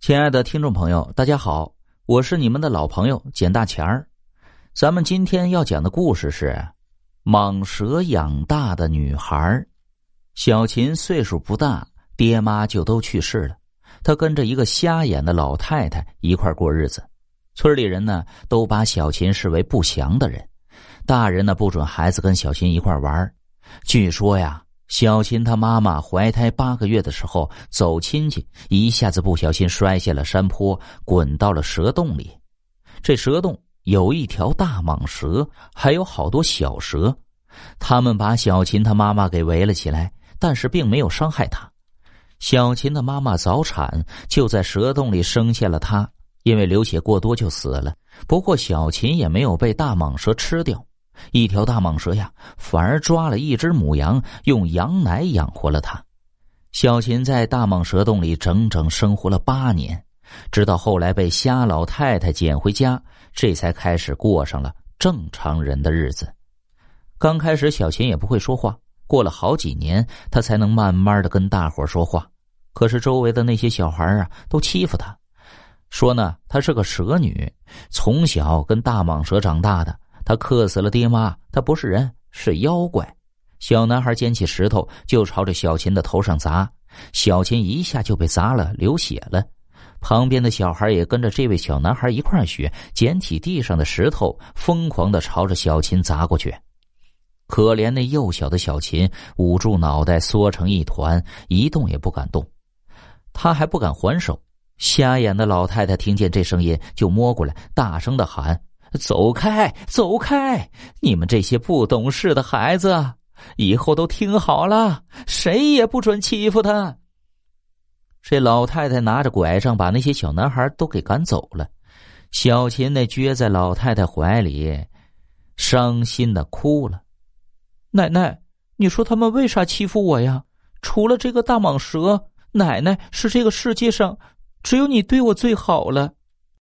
亲爱的听众朋友，大家好，我是你们的老朋友简大钱儿。咱们今天要讲的故事是《蟒蛇养大的女孩》。小琴岁数不大，爹妈就都去世了，她跟着一个瞎眼的老太太一块过日子。村里人呢，都把小琴视为不祥的人，大人呢不准孩子跟小琴一块玩。据说呀。小琴她妈妈怀胎八个月的时候走亲戚，一下子不小心摔下了山坡，滚到了蛇洞里。这蛇洞有一条大蟒蛇，还有好多小蛇。他们把小琴她妈妈给围了起来，但是并没有伤害她。小琴的妈妈早产，就在蛇洞里生下了她，因为流血过多就死了。不过小琴也没有被大蟒蛇吃掉。一条大蟒蛇呀，反而抓了一只母羊，用羊奶养活了它。小琴在大蟒蛇洞里整整生活了八年，直到后来被瞎老太太捡回家，这才开始过上了正常人的日子。刚开始，小琴也不会说话，过了好几年，她才能慢慢的跟大伙说话。可是周围的那些小孩啊，都欺负她，说呢，她是个蛇女，从小跟大蟒蛇长大的。他克死了爹妈，他不是人，是妖怪。小男孩捡起石头就朝着小琴的头上砸，小琴一下就被砸了，流血了。旁边的小孩也跟着这位小男孩一块学，捡起地上的石头，疯狂的朝着小琴砸过去。可怜那幼小的小琴捂住脑袋，缩成一团，一动也不敢动。他还不敢还手。瞎眼的老太太听见这声音，就摸过来，大声的喊。走开，走开！你们这些不懂事的孩子，以后都听好了，谁也不准欺负他。这老太太拿着拐杖，把那些小男孩都给赶走了。小琴那撅在老太太怀里，伤心的哭了。奶奶，你说他们为啥欺负我呀？除了这个大蟒蛇，奶奶是这个世界上只有你对我最好了。